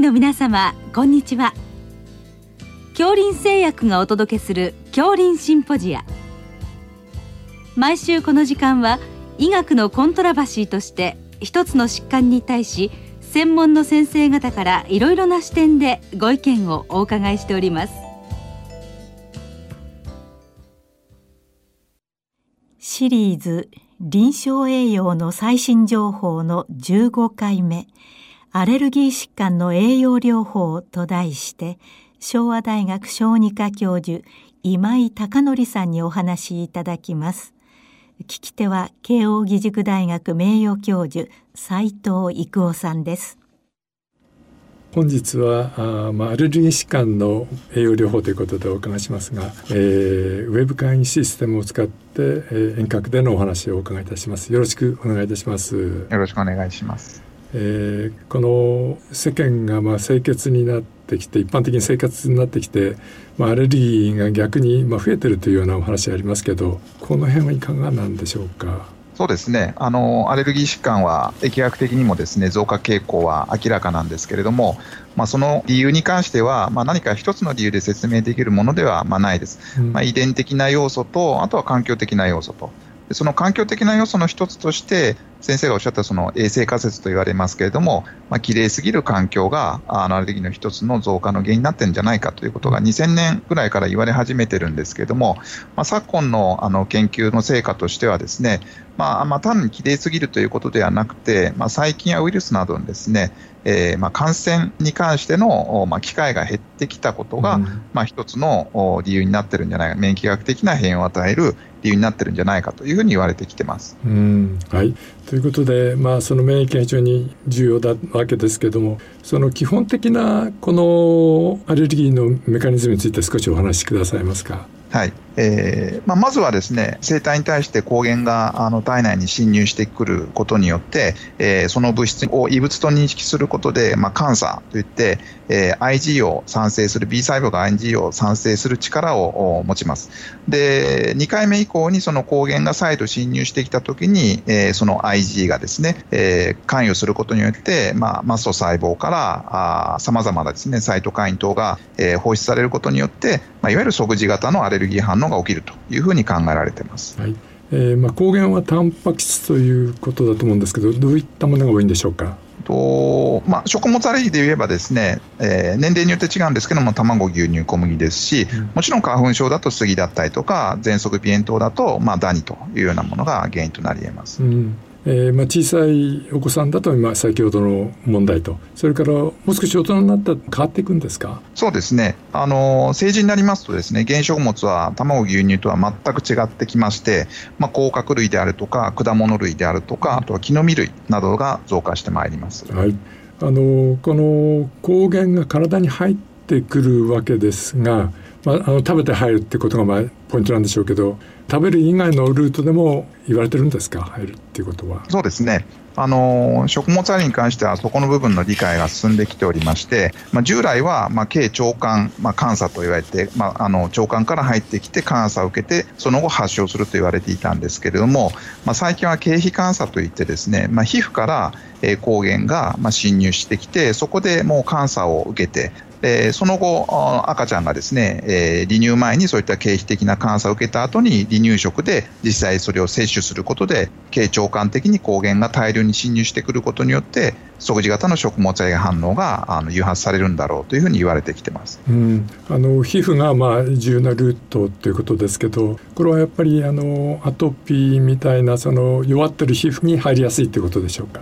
の皆様こんにちは。恐林製薬がお届けする恐林シンポジア。毎週この時間は医学のコントラバシーとして一つの疾患に対し専門の先生方からいろいろな視点でご意見をお伺いしております。シリーズ臨床栄養の最新情報の15回目。アレルギー疾患の栄養療法と題して昭和大学小児科教授今井孝則さんにお話しいただきます。聞き手は慶應義塾大学名誉教授斉藤育夫さんです。本日はあ、まあ、アレルギー疾患の栄養療法ということでお伺いしますが、えー、ウェブ会議システムを使って、えー、遠隔でのお話をお伺いいたします。よろしくお願いいたします。よろしくお願いしますえー、この世間がまあ清潔になってきて一般的に生活になってきて、まあ、アレルギーが逆にまあ増えてるというようなお話ありますけどこの辺はいかがなんでしょうか？そうですね。あのアレルギー疾患は疫学的にもですね増加傾向は明らかなんですけれども、まあ、その理由に関しては、まあ、何か一つの理由で説明できるものではまあないです、うん、まあ、遺伝的な要素とあとは環境的な要素と。その環境的な要素の一つとして、先生がおっしゃったその衛生仮説と言われますけれども、まあ、綺麗すぎる環境がアレルギーの一つの増加の原因になってるんじゃないかということが2000年ぐらいから言われ始めてるんですけれども、まあ、昨今のあの研究の成果としてはですね、まあ、まあ、単に綺麗すぎるということではなくて、まあ、細菌やウイルスなどのですね、えー、まあ感染に関しての、まあ、機会が減ってきたことが、うん、まあ、一つの理由になってるんじゃないか、免疫学的な変異を与える理由になってるんじゃないかというふうに言われてきてます。うん。はい、ということで、まあ、その免疫が非常に重要だわけですけどもその基本的なこのアレルギーのメカニズムについて少しお話しくださいますか？はいえーまあ、まずはですね生体に対して抗原があの体内に侵入してくることによって、えー、その物質を異物と認識することで、まあ、監査といって、えー、IG を産生する B 細胞が IG を産生する力を持ちます。で2回目以降にその抗原が再度侵入してきたときに、えー、その IG がですね、えー、関与することによって、まあ、マスト細胞からさまざまなですねサイトカイン等が、えー、放出されることによって、まあ、いわゆる即時型のアレルギー反応が起きるというふうに考えられています。はいえーまあ、抗原はタンパク質ということだと思うんですけどどういったものが多いんでしょうか？とまあ、食物アレルギーで言えばですね、えー、年齢によって違うんですけども卵、牛乳、小麦ですし、うん、もちろん花粉症だと杉だったりとか喘息鼻炎等だと、まあ、ダニというようなものが原因となり得ます。うんえーまあ、小さいお子さんだと今先ほどの問題と。それからもう少し大人になったら変わっていくんですか？そうですね。あの成人になりますとですね原食物は卵牛乳とは全く違ってきまして、まあ、甲殻類であるとか果物類であるとかあとは木の実類などが増加してまいります、はい、あのこの抗原が体に入ってくるわけですがまあ、あの食べて入るってことがまあポイントなんでしょうけど食べる以外のルートでも言われてるんですか？入るっていうことは。そうですね。あの食物アレルギーに関してはそこの部分の理解が進んできておりまして、まあ、従来は、まあ、軽腸管、まあ、監査と言われて、まあ、あの腸管から入ってきて監査を受けてその後発症すると言われていたんですけれども、まあ、最近は経皮監査といってですね、まあ、皮膚から、抗原が、侵入してきてそこでもう監査を受けてえ、その後、赤ちゃんがですね、え、離乳前にそういった経皮的な監査を受けた後に離乳食で実際それを摂取することで、経腸管的に抗原が大量に侵入してくることによって、即時型の食物アレルギー反応があの誘発されるんだろうというふうに言われてきてます。うん、あの皮膚がまあ重要なルートということですけど、これはやっぱりあのアトピーみたいなその弱ってる皮膚に入りやすいということでしょうか？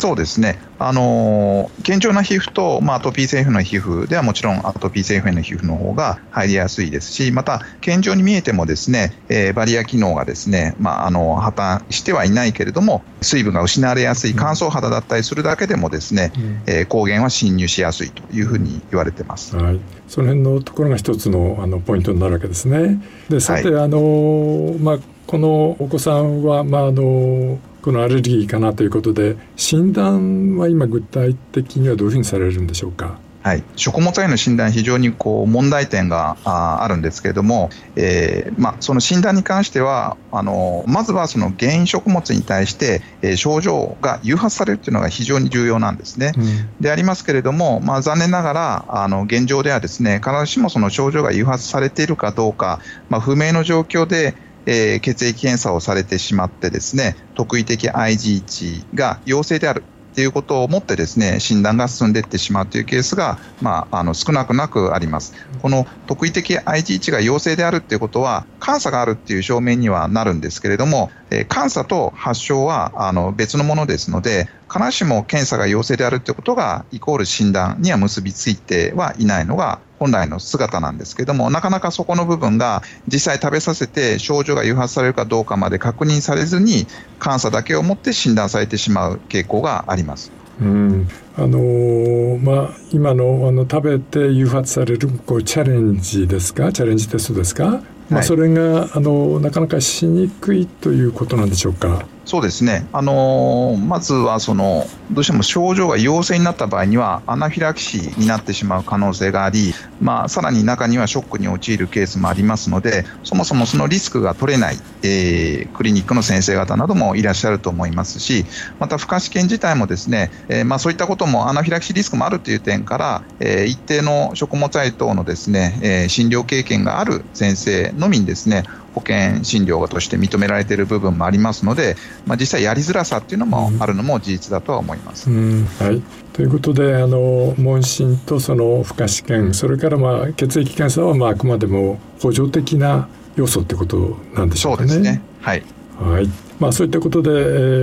そうですね、あのー、健常な皮膚と、まあ、アトピー性皮膚の皮膚ではもちろんアトピー性皮膚の皮膚の方が入りやすいですし、また健常に見えてもですね、えー、バリア機能がですね、まあ、あの破綻してはいないけれども、水分が失われやすい乾燥肌だったりするだけでもですね、うん、えー、抗原は侵入しやすいというふうに言われてます。はい、その辺のところが一つのあのポイントになるわけですね。でさて、はい、あのまあこのお子さんはまああのこのアレルギーかなということで診断は今具体的にはどういうふうにされるんでしょうか？はい、食物アレルギーの診断、非常にこう問題点があるんですけれども、えーまあ、その診断に関しては、あのまずはその原因食物に対して、えー、症状が誘発されるというのが非常に重要なんですね。うん、でありますけれども、まあ、残念ながらあの現状ではですね必ずしもその症状が誘発されているかどうか、まあ、不明の状況でえー、血液検査をされてしまってですね特異的 IG 値が陽性であるっていうことをもってですね診断が進んでいってしまうというケースが、まあ、あの少なくなくあります。この特異的 IG 値が陽性であるっていうことは監査があるっていう証明にはなるんですけれども、えー、監査と発症はあの別のものですので必ずしも検査が陽性であるということがイコール診断には結びついてはいないのが本来の姿なんですけどもなかなかそこの部分が実際食べさせて症状が誘発されるかどうかまで確認されずに監査だけをもって診断されてしまう傾向があります。うんあのー、まあ、今のあの食べて誘発されるこうチャレンジですか？チャレンジテストですか、まあ、それがあのなかなかしにくいということなんでしょうか？そうですね、あのー、まずはそのどうしても症状が陽性になった場合にはアナフィラキシーになってしまう可能性があり、まあ、さらに中にはショックに陥るケースもありますのでそもそもそのリスクが取れない、えー、クリニックの先生方などもいらっしゃると思いますしまた、負荷試験自体もですね、えー、まあ、そういったこともアナフィラキシーリスクもあるという点から、え一定の食物愛等のですね、え診療経験がある先生のみにですね保険診療として認められている部分もありますので、まあ、実際やりづらさっていうのもあるのも事実だとは思います。うん。はい、ということであの問診とその負荷試験それからまあ血液検査はまああくまでも補助的な要素ってことなんでしょうかね。そうですね。はい、はい。まあ、そういったことで、え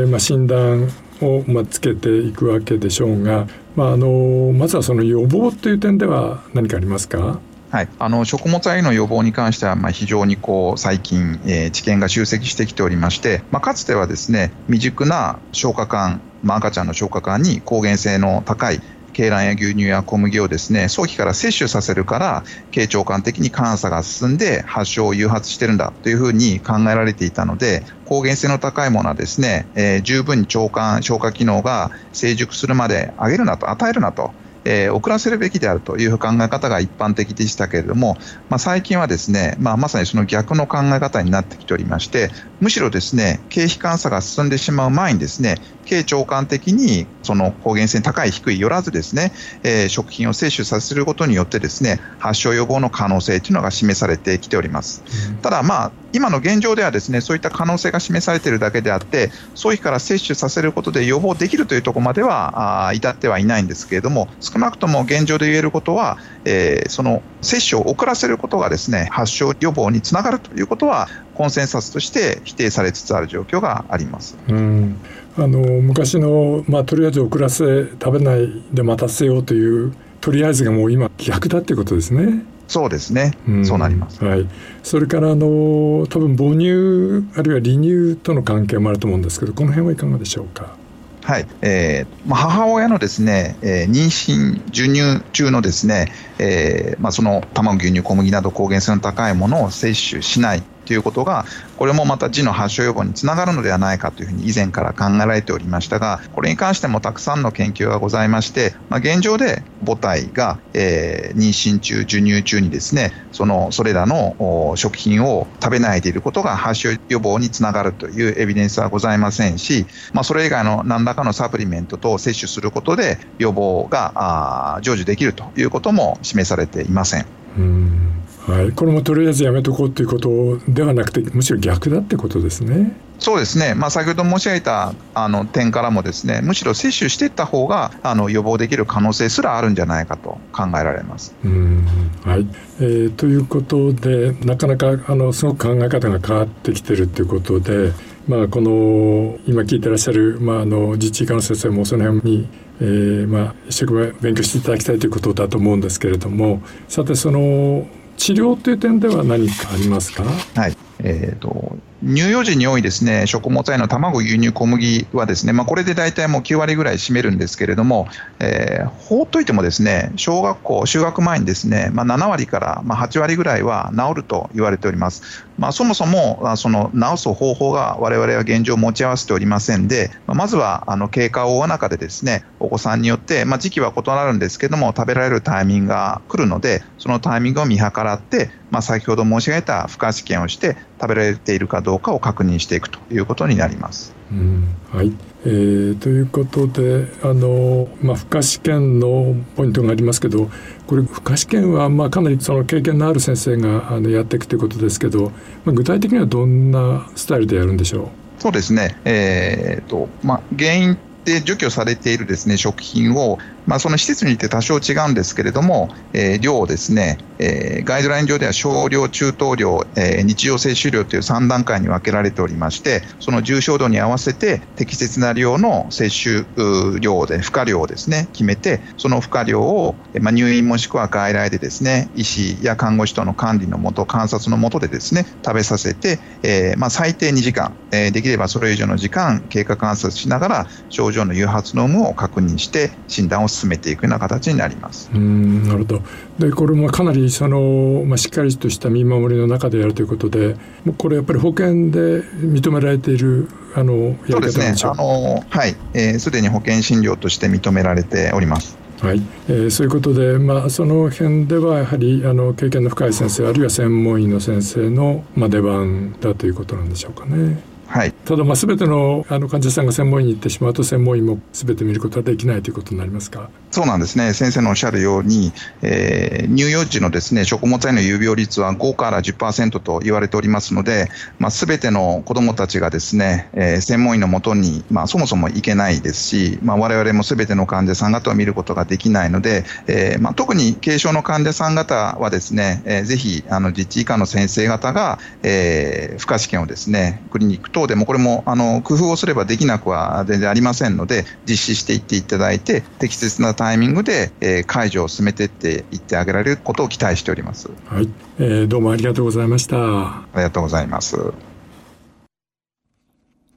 ーまあ、診断を、まあ、つけていくわけでしょうが、まあ、あのまずはその予防という点では何かありますか？はい、あの食物アレルギーの予防に関しては、まあ、非常にこう最近、えー、知見が集積してきておりまして、まあ、かつてはですね未熟な消化管、まあ、赤ちゃんの消化管に抗原性の高い鶏卵や牛乳や小麦をですね早期から摂取させるから経腸管的に監査が進んで発症を誘発してるんだというふうに考えられていたので抗原性の高いものはですね、えー、十分に腸管消化機能が成熟するまで上げるなと与えるなとえー、遅らせるべきであるという考え方が一般的でしたけれども、まあ、最近はですね、まあ、まさにその逆の考え方になってきておりまして、むしろですね、経費監査が進んでしまう前にですね、経腸管的にその抗原性高い低いよらずですね、えー、食品を摂取させることによってですね、発症予防の可能性というのが示されてきております。うん、ただまあ、今の現状ではですね、そういった可能性が示されているだけであって、早期から摂取させることで予防できるというところまではあ至ってはいないんですけれども、少なくとも現状で言えることは、えー、その接種を遅らせることがですね、発症予防につながるということは、コンセンサスとして否定されつつある状況があります。うん。あの昔の、まあ、とりあえず遅らせ食べないで待たせようというとりあえずがもう今逆だっていうことですね。そうですね、うん、そうなります、はい、それからあの多分母乳あるいは離乳との関係もあると思うんですけどこの辺はいかがでしょうか？はい。えーまあ、母親のですね、えー、妊娠、授乳中のですね、えーまあ、その卵、牛乳、小麦など抗原性の高いものを摂取しないということが、これもまた痔の発症予防につながるのではないかというふうに以前から考えられておりましたが、これに関してもたくさんの研究がございまして、まあ、現状で母体が、えー、妊娠中、授乳中にですね、そのそれらの食品を食べないでいることが発症予防につながるというエビデンスはございませんし、まあ、それ以外の何らかのサプリメントと摂取することで予防が成就できるということも示されていません。うんはい、これもとりあえずやめとこうということではなくてむしろ逆だってことですね。そうですね、まあ、先ほど申し上げたあの点からもですねむしろ接種していった方があの予防できる可能性すらあるんじゃないかと考えられます。うんはいえー、ということでなかなかあのすごく考え方が変わってきてるということで、まあ、この今聞いてらっしゃる、まあ、あの自治医科の先生もその辺にえーまあ、一生懸命勉強していただきたいということだと思うんですけれどもさてその治療という点では何かありますか？はい。えーと、乳幼児に多いですね食物繊維の卵、牛乳、小麦はですね、まあ、これで大体もう9割ぐらい占めるんですけれども、えー、放っといてもですね小学校、就学前にですね、まあ、7割から8割ぐらいは治ると言われております。まあ、そもそもその治す方法が我々は現状持ち合わせておりませんで、まずはあの経過を追う中でですねお子さんによって、まあ、時期は異なるんですけども食べられるタイミングが来るのでそのタイミングを見計らって、まあ、先ほど申し上げた負荷試験をして食べられているかどうかを確認していくということになります。うん。はい。えー、ということであの、まあ、負荷試験のポイントがありますけどこれ負荷試験はまあかなりその経験のある先生があのやっていくということですけど、まあ、具体的にはどんなスタイルでやるんでしょう？そうですね、えーとまあ、原因で除去されているですね食品を、まあ、その施設によって多少違うんですけれども、えー、量をですね、えー、ガイドライン上では少量、中等量、えー、日常摂取量という3段階に分けられておりまして、その重症度に合わせて適切な量の摂取量で、負荷量をですね、決めて、その負荷量を、まあ、入院もしくは外来でですね、医師や看護師との管理のもと、観察のもとでですね、食べさせて、えーまあ、最低2時間、えー、できればそれ以上の時間、経過観察しながら、症状の誘発の有無を確認して、診断を進めていくような形になります。うんなるほどでこれもかなりその、まあ、しっかりとした見守りの中でやるということでもうこれやっぱり保険で認められているあのやり方なんでしょう？そうですねあのはいすで、えー、に保険診療として認められております。はい、えー、そういうことで、まあ、その辺ではやはりあの経験の深い先生あるいは専門医の先生の、まあ、出番だということなんでしょうかね。はい、ただまあ全てのあの患者さんが専門医に行ってしまうと専門医も全て見ることはできないということになりますか？そうなんですね。先生のおっしゃるように、えー、乳幼児のですね食物繊維の有病率は5から10%と言われておりますので、まあ、全ての子どもたちがですね、えー、専門医のもとに、まあ、そもそも行けないですし、まあ、我々も全ての患者さん方を見ることができないので、えーま、特に軽症の患者さん方はですね、えー、ぜひあの実地以下の先生方が、えー、負荷試験をですねクリニック等でもこれもあの工夫をすればできなくは全然ありませんので実施していっていただいて適切な対タイミングで、えー、解除を進めていっていってあげられることを期待しております。はい、えー、どうもありがとうございました。ありがとうございます。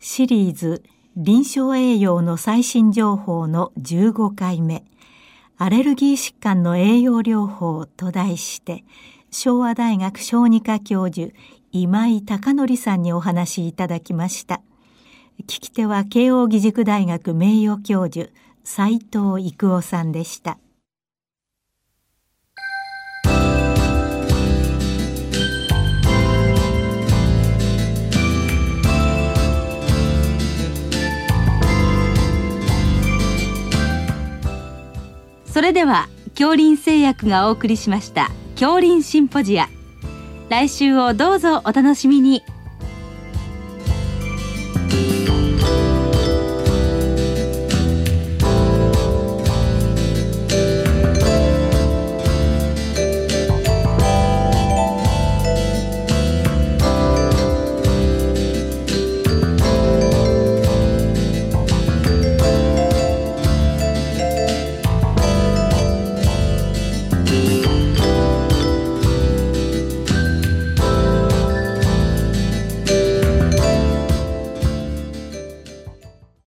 シリーズ臨床栄養の最新情報の15回目アレルギー疾患の栄養療法と題して昭和大学小児科教授今井貴則さんにお話いただきました聞き手は慶應義塾大学名誉教授斉藤育夫さんでした。それでは恐林製薬がお送りしました恐林シンポジア。来週をどうぞお楽しみに。